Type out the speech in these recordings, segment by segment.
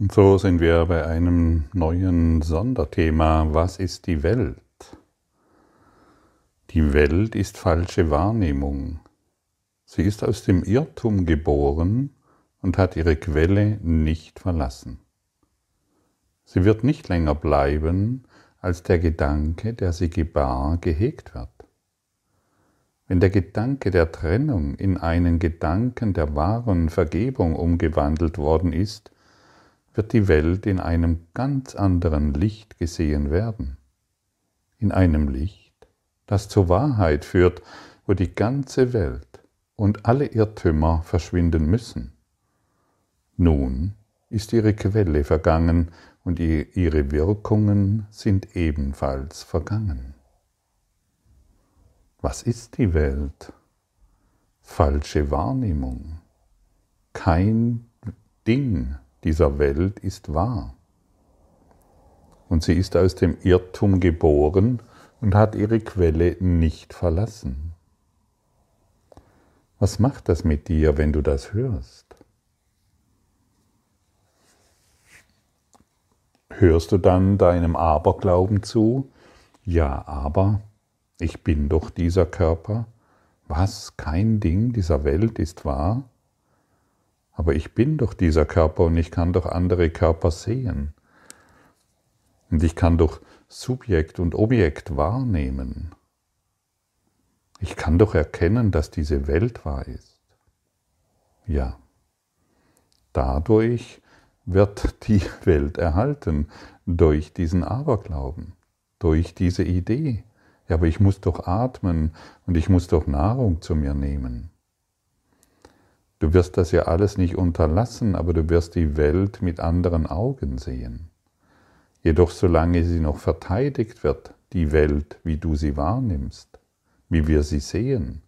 Und so sind wir bei einem neuen Sonderthema. Was ist die Welt? Die Welt ist falsche Wahrnehmung. Sie ist aus dem Irrtum geboren und hat ihre Quelle nicht verlassen. Sie wird nicht länger bleiben, als der Gedanke, der sie gebar, gehegt wird. Wenn der Gedanke der Trennung in einen Gedanken der wahren Vergebung umgewandelt worden ist, wird die Welt in einem ganz anderen Licht gesehen werden. In einem Licht, das zur Wahrheit führt, wo die ganze Welt und alle Irrtümer verschwinden müssen. Nun ist ihre Quelle vergangen und ihre Wirkungen sind ebenfalls vergangen. Was ist die Welt? Falsche Wahrnehmung. Kein Ding dieser Welt ist wahr. Und sie ist aus dem Irrtum geboren und hat ihre Quelle nicht verlassen. Was macht das mit dir, wenn du das hörst? Hörst du dann deinem Aberglauben zu? Ja, aber ich bin doch dieser Körper. Was? Kein Ding dieser Welt ist wahr? Aber ich bin doch dieser Körper und ich kann doch andere Körper sehen. Und ich kann doch Subjekt und Objekt wahrnehmen. Ich kann doch erkennen, dass diese Welt wahr ist. Ja. Dadurch wird die Welt erhalten, durch diesen Aberglauben, durch diese Idee. Ja, aber ich muss doch atmen und ich muss doch Nahrung zu mir nehmen. Du wirst das ja alles nicht unterlassen, aber du wirst die Welt mit anderen Augen sehen. Jedoch solange sie noch verteidigt wird, die Welt, wie du sie wahrnimmst, wie wir sie sehen,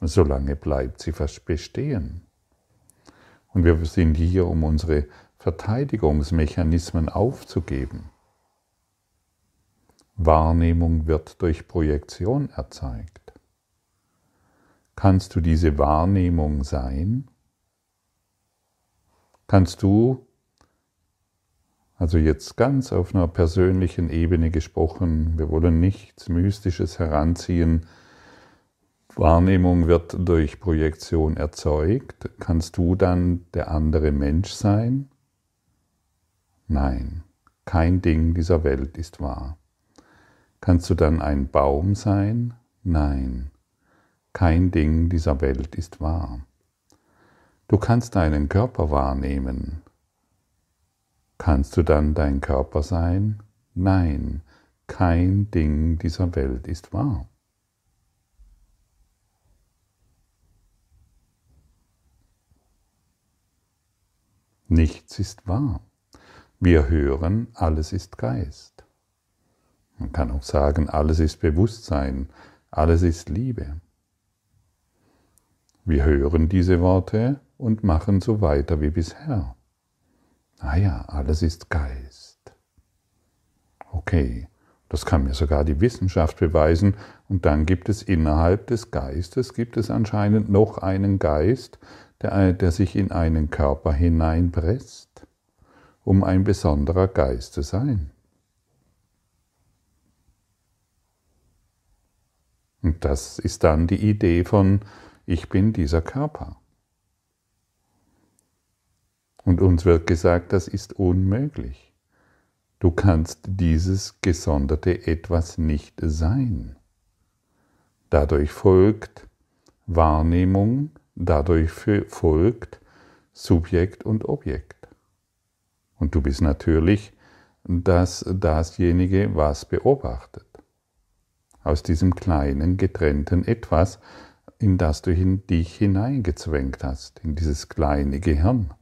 solange bleibt sie bestehen. Und wir sind hier, um unsere Verteidigungsmechanismen aufzugeben. Wahrnehmung wird durch Projektion erzeugt. Kannst du diese Wahrnehmung sein? Kannst du, also jetzt ganz auf einer persönlichen Ebene gesprochen, wir wollen nichts Mystisches heranziehen, Wahrnehmung wird durch Projektion erzeugt, kannst du dann der andere Mensch sein? Nein, kein Ding dieser Welt ist wahr. Kannst du dann ein Baum sein? Nein, kein Ding dieser Welt ist wahr. Du kannst deinen Körper wahrnehmen. Kannst du dann dein Körper sein? Nein, kein Ding dieser Welt ist wahr. Nichts ist wahr. Wir hören, alles ist Geist. Man kann auch sagen, alles ist Bewusstsein, alles ist Liebe. Wir hören diese Worte und machen so weiter wie bisher. Ah ja, alles ist Geist. Okay, das kann mir sogar die Wissenschaft beweisen. Und dann gibt es innerhalb des Geistes, gibt es anscheinend noch einen Geist, der, der sich in einen Körper hineinpresst, um ein besonderer Geist zu sein. Und das ist dann die Idee von, ich bin dieser Körper. Und uns wird gesagt, das ist unmöglich. Du kannst dieses gesonderte etwas nicht sein. Dadurch folgt Wahrnehmung, dadurch folgt Subjekt und Objekt. Und du bist natürlich das, dasjenige, was beobachtet. Aus diesem kleinen, getrennten Etwas, in das du dich hineingezwängt hast, in dieses kleine Gehirn.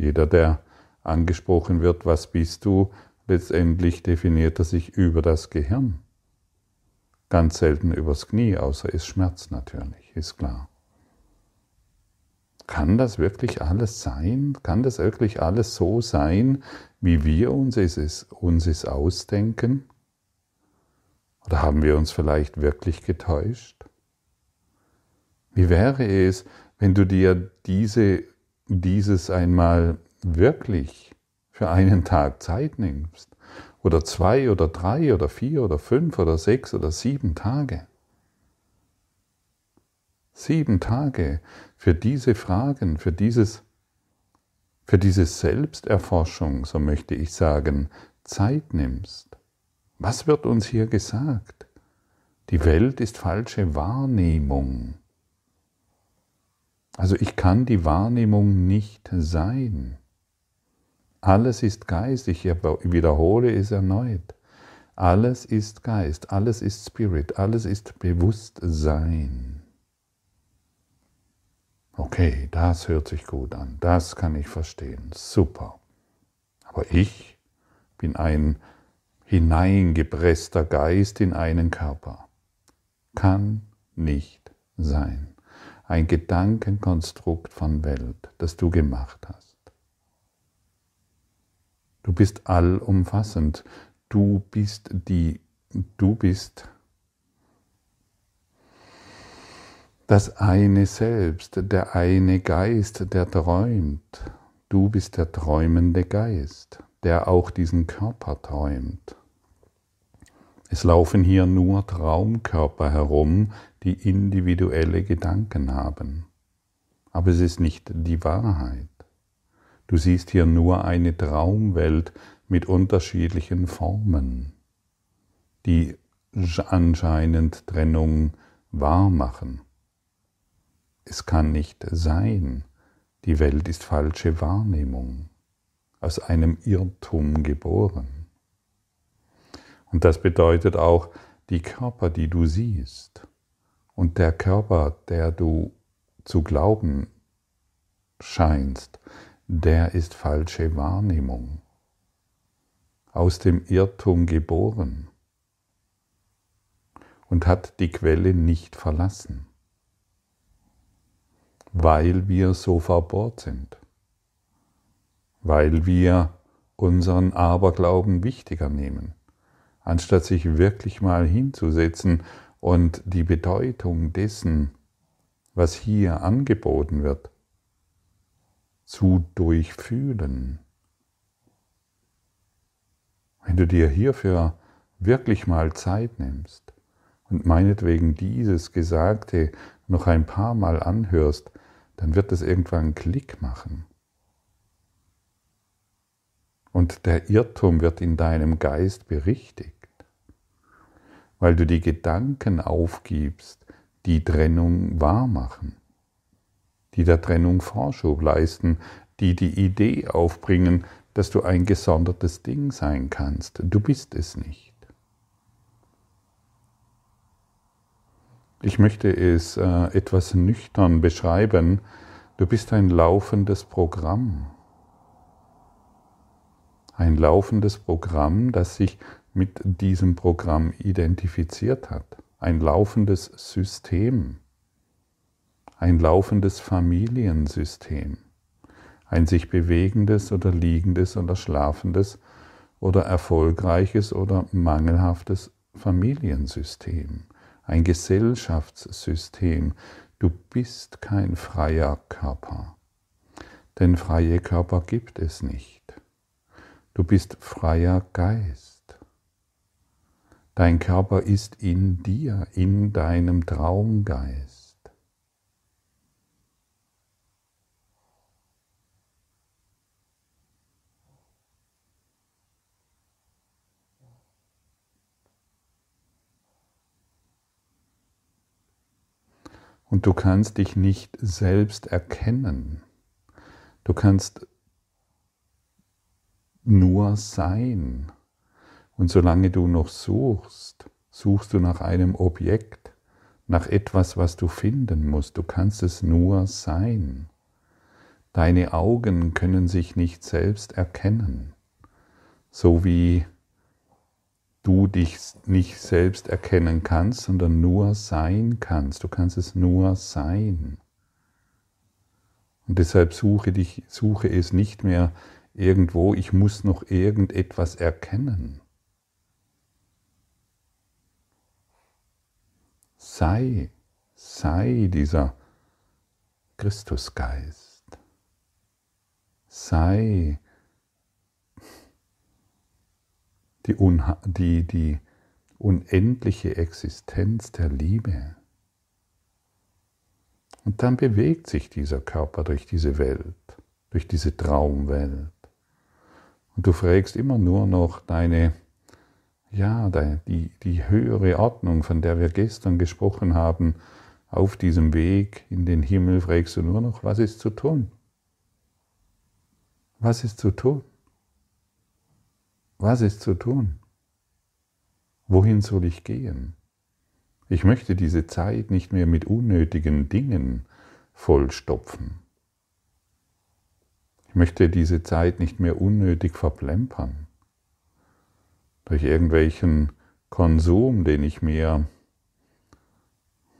Jeder, der angesprochen wird, was bist du, letztendlich definiert er sich über das Gehirn. Ganz selten übers Knie, außer es schmerzt natürlich, ist klar. Kann das wirklich alles sein? Kann das wirklich alles so sein, wie wir uns es, uns es ausdenken? Oder haben wir uns vielleicht wirklich getäuscht? Wie wäre es, wenn du dir diese dieses einmal wirklich für einen Tag Zeit nimmst, oder zwei oder drei oder vier oder fünf oder sechs oder sieben Tage. Sieben Tage für diese Fragen, für dieses, für diese Selbsterforschung, so möchte ich sagen, Zeit nimmst. Was wird uns hier gesagt? Die Welt ist falsche Wahrnehmung. Also ich kann die Wahrnehmung nicht sein. Alles ist Geist, ich wiederhole es erneut. Alles ist Geist, alles ist Spirit, alles ist Bewusstsein. Okay, das hört sich gut an, das kann ich verstehen, super. Aber ich bin ein hineingepresster Geist in einen Körper. Kann nicht sein. Ein Gedankenkonstrukt von Welt, das du gemacht hast. Du bist allumfassend. Du bist die, du bist das eine Selbst, der eine Geist, der träumt. Du bist der träumende Geist, der auch diesen Körper träumt. Es laufen hier nur Traumkörper herum, die individuelle Gedanken haben. Aber es ist nicht die Wahrheit. Du siehst hier nur eine Traumwelt mit unterschiedlichen Formen, die anscheinend Trennung wahr machen. Es kann nicht sein. Die Welt ist falsche Wahrnehmung, aus einem Irrtum geboren. Und das bedeutet auch, die Körper, die du siehst, und der Körper, der du zu glauben scheinst, der ist falsche Wahrnehmung, aus dem Irrtum geboren. Und hat die Quelle nicht verlassen, weil wir so verbohrt sind, weil wir unseren Aberglauben wichtiger nehmen, anstatt sich wirklich mal hinzusetzen und die Bedeutung dessen, was hier angeboten wird, zu durchfühlen. Wenn du dir hierfür wirklich mal Zeit nimmst und meinetwegen dieses Gesagte noch ein paar Mal anhörst, dann wird es irgendwann einen Klick machen. Und der Irrtum wird in deinem Geist berichtigt, weil du die Gedanken aufgibst, die Trennung wahr machen die der Trennung Vorschub leisten, die die Idee aufbringen, dass du ein gesondertes Ding sein kannst. Du bist es nicht. Ich möchte es äh, etwas nüchtern beschreiben. Du bist ein laufendes Programm. Ein laufendes Programm, das sich mit diesem Programm identifiziert hat. Ein laufendes System ein laufendes Familiensystem, ein sich bewegendes oder liegendes oder schlafendes oder erfolgreiches oder mangelhaftes Familiensystem, ein Gesellschaftssystem. Du bist kein freier Körper, denn freie Körper gibt es nicht. Du bist freier Geist. Dein Körper ist in dir, in deinem Traumgeist. Und du kannst dich nicht selbst erkennen. Du kannst nur sein. Und solange du noch suchst, suchst du nach einem Objekt, nach etwas, was du finden musst. Du kannst es nur sein. Deine Augen können sich nicht selbst erkennen, so wie du dich nicht selbst erkennen kannst, sondern nur sein kannst. Du kannst es nur sein. Und deshalb suche, dich, suche es nicht mehr irgendwo, ich muss noch irgendetwas erkennen. Sei, sei dieser Christusgeist. sei die, die, die unendliche Existenz der Liebe. Und dann bewegt sich dieser Körper durch diese Welt, durch diese Traumwelt. Und du fragst immer nur noch deine, ja, die, die höhere Ordnung, von der wir gestern gesprochen haben, auf diesem Weg in den Himmel, fragst du nur noch, was ist zu tun? Was ist zu tun? Was ist zu tun? Wohin soll ich gehen? Ich möchte diese Zeit nicht mehr mit unnötigen Dingen vollstopfen. Ich möchte diese Zeit nicht mehr unnötig verplempern durch irgendwelchen Konsum, den ich mir,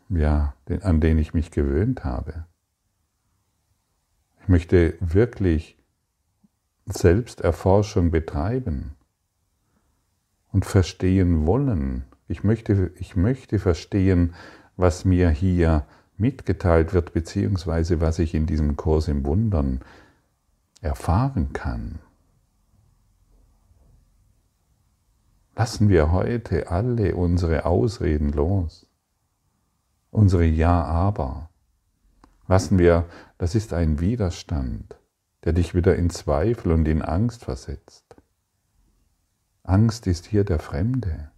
ja, an den ich mich gewöhnt habe. Ich möchte wirklich Selbsterforschung betreiben und verstehen wollen, ich möchte, ich möchte verstehen, was mir hier mitgeteilt wird, beziehungsweise was ich in diesem Kurs im Wundern erfahren kann. Lassen wir heute alle unsere Ausreden los, unsere Ja-Aber. Lassen wir, das ist ein Widerstand, der dich wieder in Zweifel und in Angst versetzt. Angst ist hier der Fremde.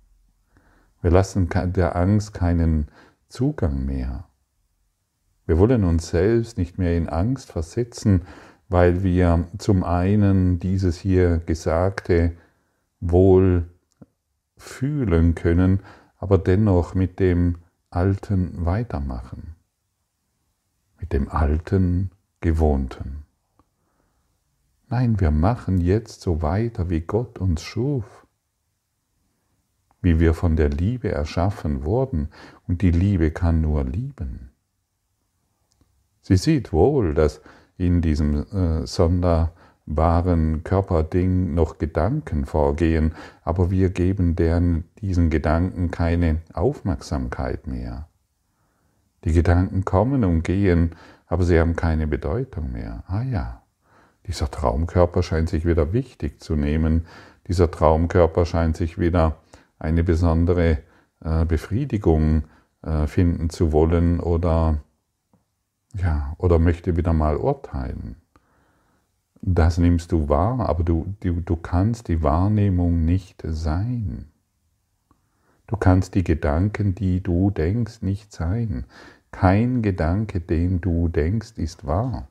Wir lassen der Angst keinen Zugang mehr. Wir wollen uns selbst nicht mehr in Angst versetzen, weil wir zum einen dieses hier Gesagte wohl fühlen können, aber dennoch mit dem Alten weitermachen, mit dem Alten Gewohnten. Nein, wir machen jetzt so weiter, wie Gott uns schuf wie wir von der Liebe erschaffen wurden, und die Liebe kann nur lieben. Sie sieht wohl, dass in diesem äh, sonderbaren Körperding noch Gedanken vorgehen, aber wir geben deren, diesen Gedanken keine Aufmerksamkeit mehr. Die Gedanken kommen und gehen, aber sie haben keine Bedeutung mehr. Ah ja, dieser Traumkörper scheint sich wieder wichtig zu nehmen, dieser Traumkörper scheint sich wieder eine besondere äh, Befriedigung äh, finden zu wollen oder, ja, oder möchte wieder mal urteilen. Das nimmst du wahr, aber du, du, du kannst die Wahrnehmung nicht sein. Du kannst die Gedanken, die du denkst, nicht sein. Kein Gedanke, den du denkst, ist wahr.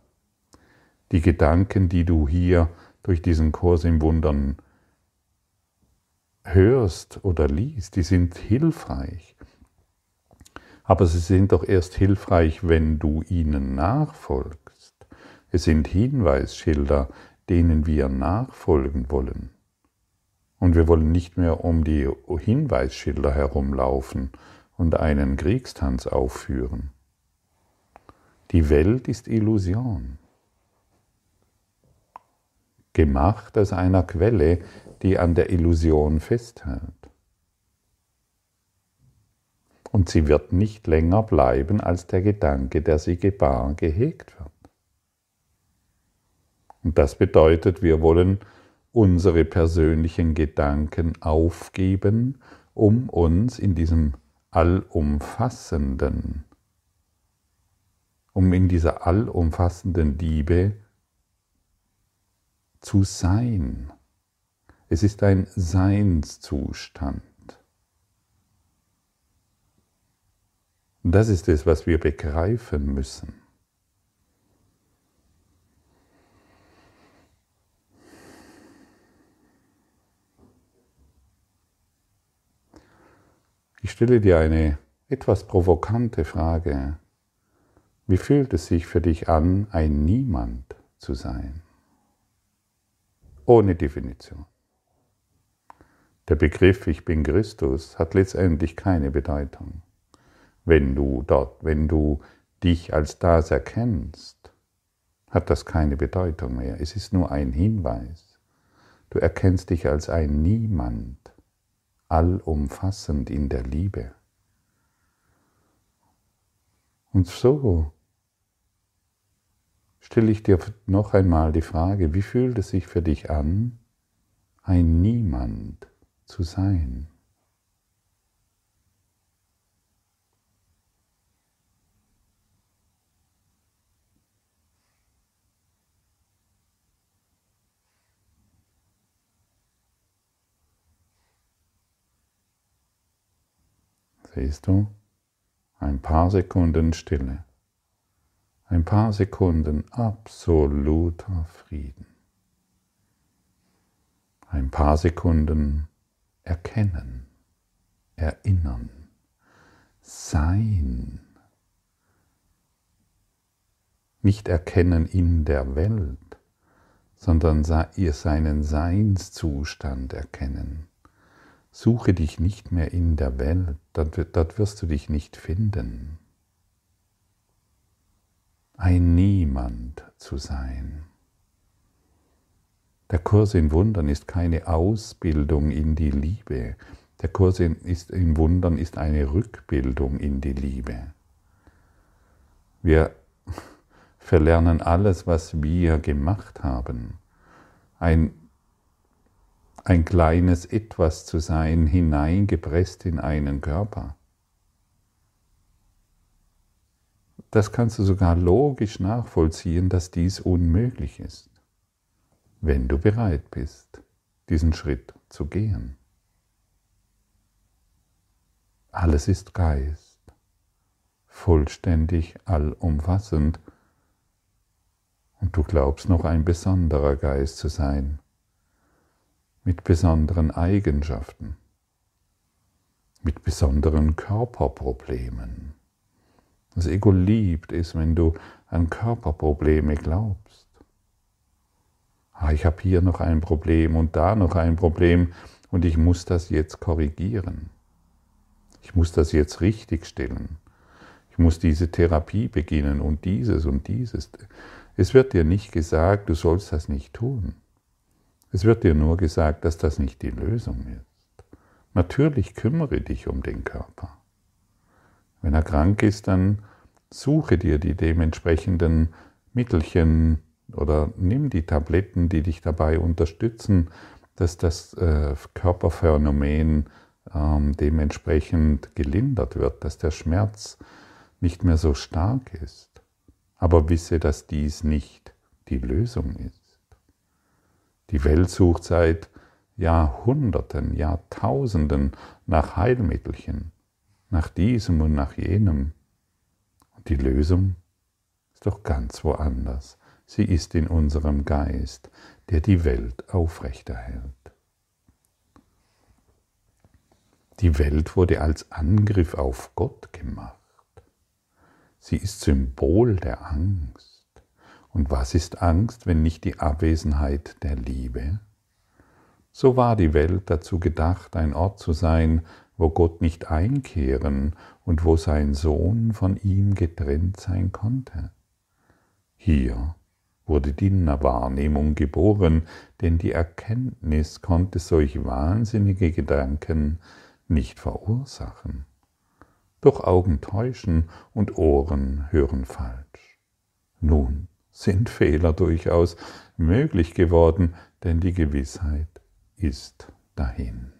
Die Gedanken, die du hier durch diesen Kurs im Wundern hörst oder liest, die sind hilfreich. Aber sie sind doch erst hilfreich, wenn du ihnen nachfolgst. Es sind Hinweisschilder, denen wir nachfolgen wollen. Und wir wollen nicht mehr um die Hinweisschilder herumlaufen und einen Kriegstanz aufführen. Die Welt ist Illusion, gemacht aus einer Quelle, die an der Illusion festhält. Und sie wird nicht länger bleiben als der Gedanke, der sie gebar, gehegt wird. Und das bedeutet, wir wollen unsere persönlichen Gedanken aufgeben, um uns in diesem allumfassenden, um in dieser allumfassenden Liebe zu sein. Es ist ein Seinszustand. Und das ist es, was wir begreifen müssen. Ich stelle dir eine etwas provokante Frage. Wie fühlt es sich für dich an, ein Niemand zu sein? Ohne Definition. Der Begriff Ich bin Christus hat letztendlich keine Bedeutung. Wenn du dort, wenn du dich als das erkennst, hat das keine Bedeutung mehr. Es ist nur ein Hinweis. Du erkennst dich als ein Niemand, allumfassend in der Liebe. Und so stelle ich dir noch einmal die Frage, wie fühlt es sich für dich an, ein Niemand zu sein? Siehst du? Ein paar Sekunden Stille. Ein paar Sekunden absoluter Frieden. Ein paar Sekunden erkennen, erinnern, sein. Nicht erkennen in der Welt, sondern ihr seinen Seinszustand erkennen. Suche dich nicht mehr in der Welt, dort, wirst du dich nicht finden. Ein Niemand zu sein. Der Kurs in Wundern ist keine Ausbildung in die Liebe. Der Kurs in, ist, in Wundern ist eine Rückbildung in die Liebe. Wir verlernen alles, was wir gemacht haben. Ein ein kleines Etwas zu sein, hineingepresst in einen Körper. Das kannst du sogar logisch nachvollziehen, dass dies unmöglich ist, wenn du bereit bist, diesen Schritt zu gehen. Alles ist Geist, vollständig allumfassend, und du glaubst noch ein besonderer Geist zu sein mit besonderen Eigenschaften, mit besonderen Körperproblemen. Das Ego liebt es, wenn du an Körperprobleme glaubst. Ah, ich habe hier noch ein Problem und da noch ein Problem und ich muss das jetzt korrigieren. Ich muss das jetzt richtigstellen. Ich muss diese Therapie beginnen und dieses und dieses. Es wird dir nicht gesagt, du sollst das nicht tun. Es wird dir nur gesagt, dass das nicht die Lösung ist. Natürlich kümmere dich um den Körper. Wenn er krank ist, dann suche dir die dementsprechenden Mittelchen oder nimm die Tabletten, die dich dabei unterstützen, dass das äh, Körperphänomen ähm, dementsprechend gelindert wird, dass der Schmerz nicht mehr so stark ist. Aber wisse, dass dies nicht die Lösung ist. Die Welt sucht seit Jahrhunderten, Jahrtausenden nach Heilmittelchen, nach diesem und nach jenem. Und die Lösung ist doch ganz woanders. Sie ist in unserem Geist, der die Welt aufrechterhält. Die Welt wurde als Angriff auf Gott gemacht. Sie ist Symbol der Angst. Und was ist Angst, wenn nicht die Abwesenheit der Liebe? So war die Welt dazu gedacht, ein Ort zu sein, wo Gott nicht einkehren und wo sein Sohn von ihm getrennt sein konnte. Hier wurde die Wahrnehmung geboren, denn die Erkenntnis konnte solch wahnsinnige Gedanken nicht verursachen. Doch Augen täuschen und Ohren hören falsch. Nun sind Fehler durchaus möglich geworden, denn die Gewissheit ist dahin.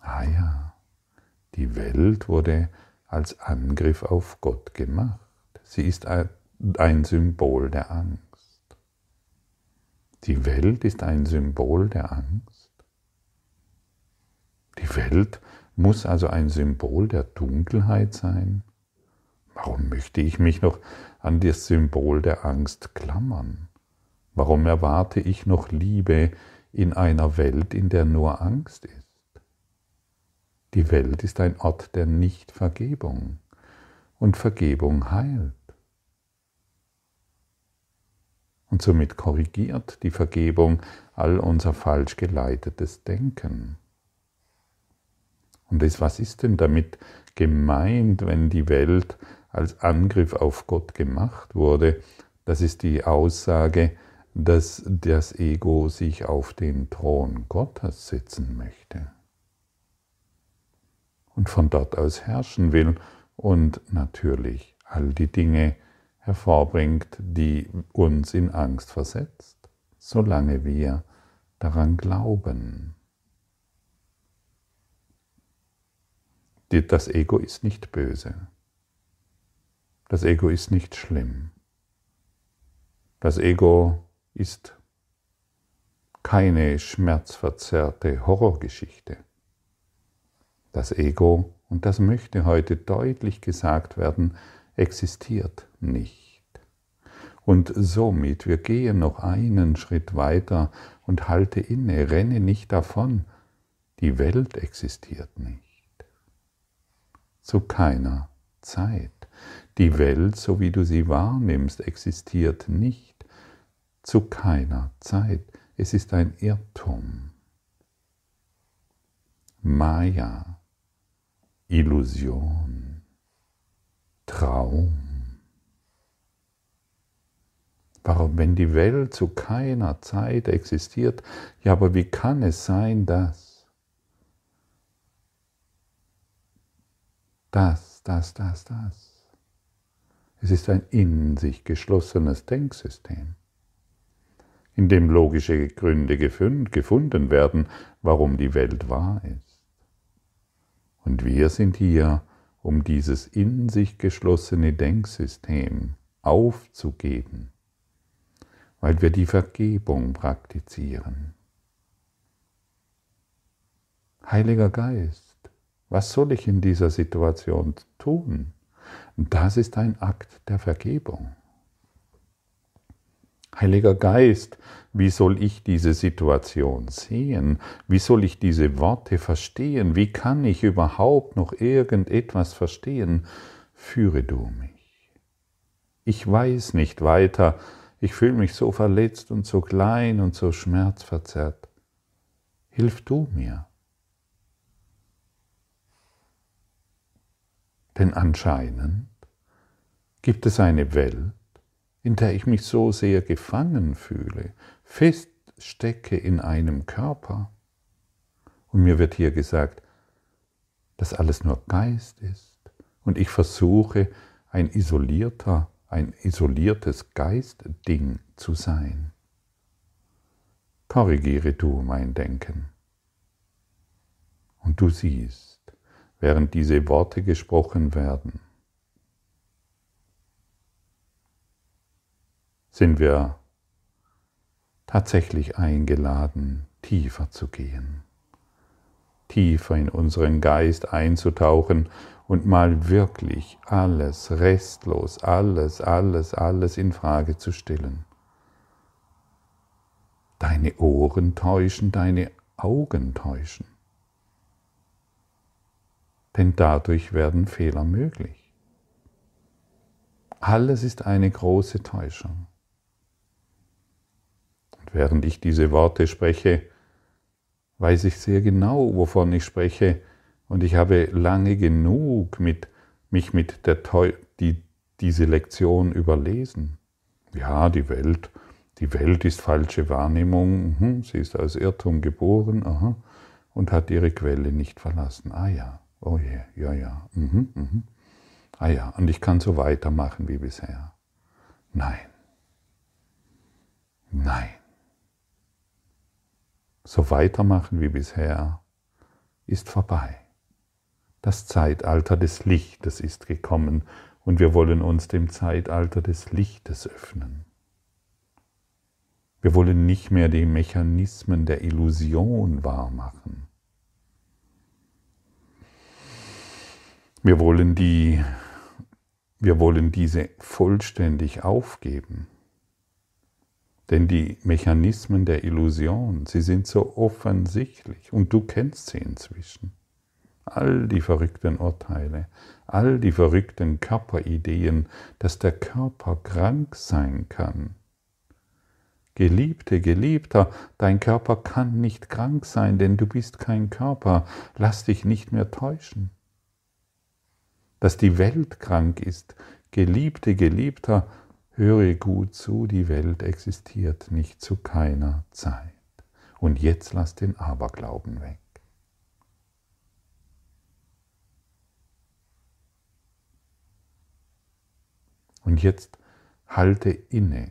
Ah ja, die Welt wurde als Angriff auf Gott gemacht. Sie ist ein Symbol der Angst. Die Welt ist ein Symbol der Angst. Die Welt muss also ein Symbol der Dunkelheit sein. Warum möchte ich mich noch an das Symbol der Angst klammern? Warum erwarte ich noch Liebe in einer Welt, in der nur Angst ist? Die Welt ist ein Ort der Nichtvergebung und Vergebung heilt. Und somit korrigiert die Vergebung all unser falsch geleitetes Denken. Und das, was ist denn damit gemeint, wenn die Welt als Angriff auf Gott gemacht wurde, das ist die Aussage, dass das Ego sich auf den Thron Gottes setzen möchte und von dort aus herrschen will und natürlich all die Dinge hervorbringt, die uns in Angst versetzt, solange wir daran glauben. Das Ego ist nicht böse. Das Ego ist nicht schlimm. Das Ego ist keine schmerzverzerrte Horrorgeschichte. Das Ego, und das möchte heute deutlich gesagt werden, existiert nicht. Und somit, wir gehen noch einen Schritt weiter und halte inne, renne nicht davon, die Welt existiert nicht. Zu keiner Zeit. Die Welt, so wie du sie wahrnimmst, existiert nicht. Zu keiner Zeit. Es ist ein Irrtum. Maya, Illusion, Traum. Warum, wenn die Welt zu keiner Zeit existiert, ja, aber wie kann es sein, dass das, das, das, das? Es ist ein in sich geschlossenes Denksystem in dem logische Gründe gefunden werden, warum die Welt wahr ist. Und wir sind hier, um dieses in sich geschlossene Denksystem aufzugeben, weil wir die Vergebung praktizieren. Heiliger Geist, was soll ich in dieser Situation tun? Das ist ein Akt der Vergebung. Heiliger Geist, wie soll ich diese Situation sehen? Wie soll ich diese Worte verstehen? Wie kann ich überhaupt noch irgendetwas verstehen? Führe du mich. Ich weiß nicht weiter. Ich fühle mich so verletzt und so klein und so schmerzverzerrt. Hilf du mir. Denn anscheinend gibt es eine Welt, in der ich mich so sehr gefangen fühle, feststecke in einem Körper. Und mir wird hier gesagt, dass alles nur Geist ist und ich versuche, ein isolierter, ein isoliertes Geistding zu sein. Korrigiere du mein Denken. Und du siehst, während diese Worte gesprochen werden, sind wir tatsächlich eingeladen, tiefer zu gehen, tiefer in unseren Geist einzutauchen und mal wirklich alles restlos, alles, alles, alles in Frage zu stellen. Deine Ohren täuschen, deine Augen täuschen. Denn dadurch werden Fehler möglich. Alles ist eine große Täuschung. Während ich diese Worte spreche, weiß ich sehr genau, wovon ich spreche, und ich habe lange genug mit, mich mit der Teu die, diese Lektion überlesen. Ja, die Welt, die Welt ist falsche Wahrnehmung, mhm, sie ist aus Irrtum geboren aha, und hat ihre Quelle nicht verlassen. Ah ja, oh je, ja, ja. Mhm, mhm. Ah ja, und ich kann so weitermachen wie bisher. Nein. Nein so weitermachen wie bisher, ist vorbei. Das Zeitalter des Lichtes ist gekommen und wir wollen uns dem Zeitalter des Lichtes öffnen. Wir wollen nicht mehr die Mechanismen der Illusion wahrmachen. Wir wollen, die, wir wollen diese vollständig aufgeben. Denn die Mechanismen der Illusion, sie sind so offensichtlich und du kennst sie inzwischen. All die verrückten Urteile, all die verrückten Körperideen, dass der Körper krank sein kann. Geliebte, Geliebter, dein Körper kann nicht krank sein, denn du bist kein Körper. Lass dich nicht mehr täuschen. Dass die Welt krank ist, Geliebte, Geliebter, Höre gut zu, die Welt existiert nicht zu keiner Zeit. Und jetzt lass den Aberglauben weg. Und jetzt Halte inne.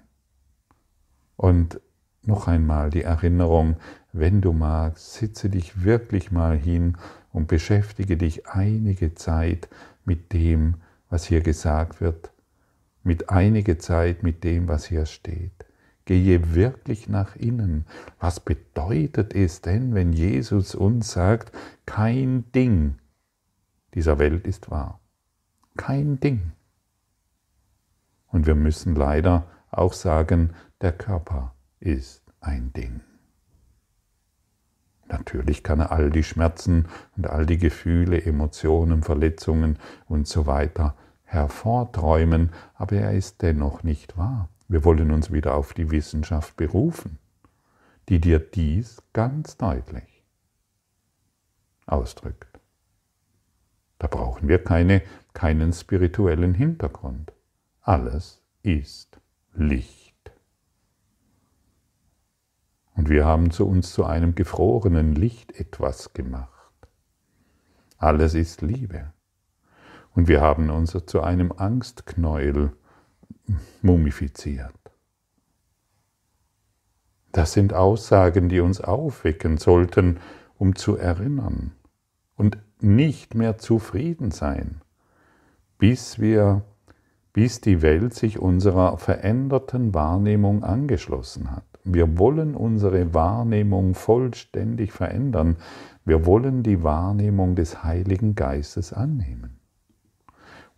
Und noch einmal die Erinnerung, wenn du magst, sitze dich wirklich mal hin und beschäftige dich einige Zeit mit dem, was hier gesagt wird, mit einige Zeit mit dem, was hier steht. Gehe wirklich nach innen. Was bedeutet es denn, wenn Jesus uns sagt, kein Ding dieser Welt ist wahr? Kein Ding. Und wir müssen leider auch sagen, der Körper ist ein Ding. Natürlich kann er all die Schmerzen und all die Gefühle, Emotionen, Verletzungen und so weiter hervorträumen, aber er ist dennoch nicht wahr. Wir wollen uns wieder auf die Wissenschaft berufen, die dir dies ganz deutlich ausdrückt. Da brauchen wir keine, keinen spirituellen Hintergrund. Alles ist Licht. Und wir haben zu uns zu einem gefrorenen Licht etwas gemacht. Alles ist Liebe. Und wir haben uns zu einem Angstknäuel mumifiziert. Das sind Aussagen, die uns aufwecken sollten, um zu erinnern und nicht mehr zufrieden sein, bis wir, bis die Welt sich unserer veränderten Wahrnehmung angeschlossen hat. Wir wollen unsere Wahrnehmung vollständig verändern. Wir wollen die Wahrnehmung des Heiligen Geistes annehmen.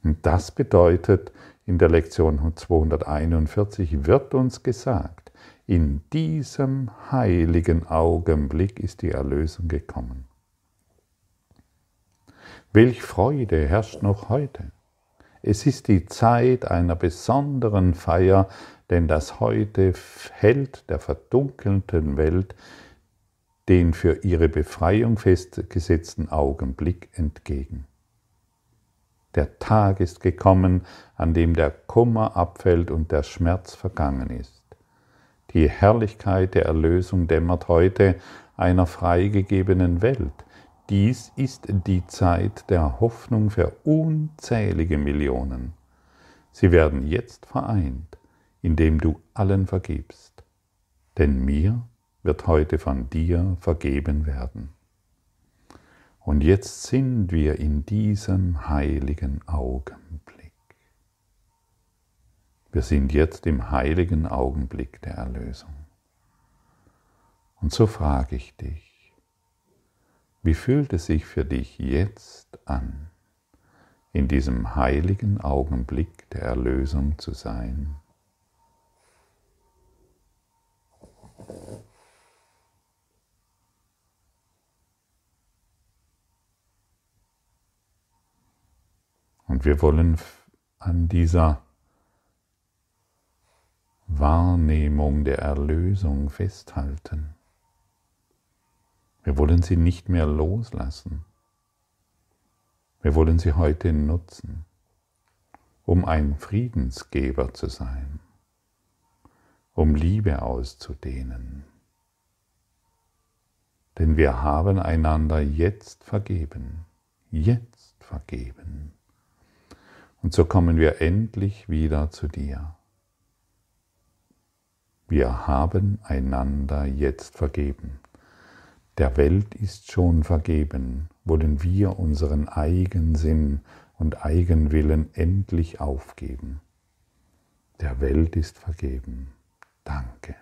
Und das bedeutet, in der Lektion 241 wird uns gesagt, in diesem heiligen Augenblick ist die Erlösung gekommen. Welch Freude herrscht noch heute. Es ist die Zeit einer besonderen Feier, denn das Heute hält der verdunkelten Welt den für ihre Befreiung festgesetzten Augenblick entgegen. Der Tag ist gekommen, an dem der Kummer abfällt und der Schmerz vergangen ist. Die Herrlichkeit der Erlösung dämmert heute einer freigegebenen Welt. Dies ist die Zeit der Hoffnung für unzählige Millionen. Sie werden jetzt vereint, indem du allen vergibst, denn mir wird heute von dir vergeben werden. Und jetzt sind wir in diesem heiligen Augenblick. Wir sind jetzt im heiligen Augenblick der Erlösung. Und so frage ich dich, wie fühlt es sich für dich jetzt an, in diesem heiligen Augenblick der Erlösung zu sein? Und wir wollen an dieser Wahrnehmung der Erlösung festhalten. Wir wollen sie nicht mehr loslassen. Wir wollen sie heute nutzen, um ein Friedensgeber zu sein, um Liebe auszudehnen. Denn wir haben einander jetzt vergeben, jetzt vergeben. Und so kommen wir endlich wieder zu dir. Wir haben einander jetzt vergeben. Der Welt ist schon vergeben, wollen wir unseren Eigensinn und Eigenwillen endlich aufgeben. Der Welt ist vergeben. Danke.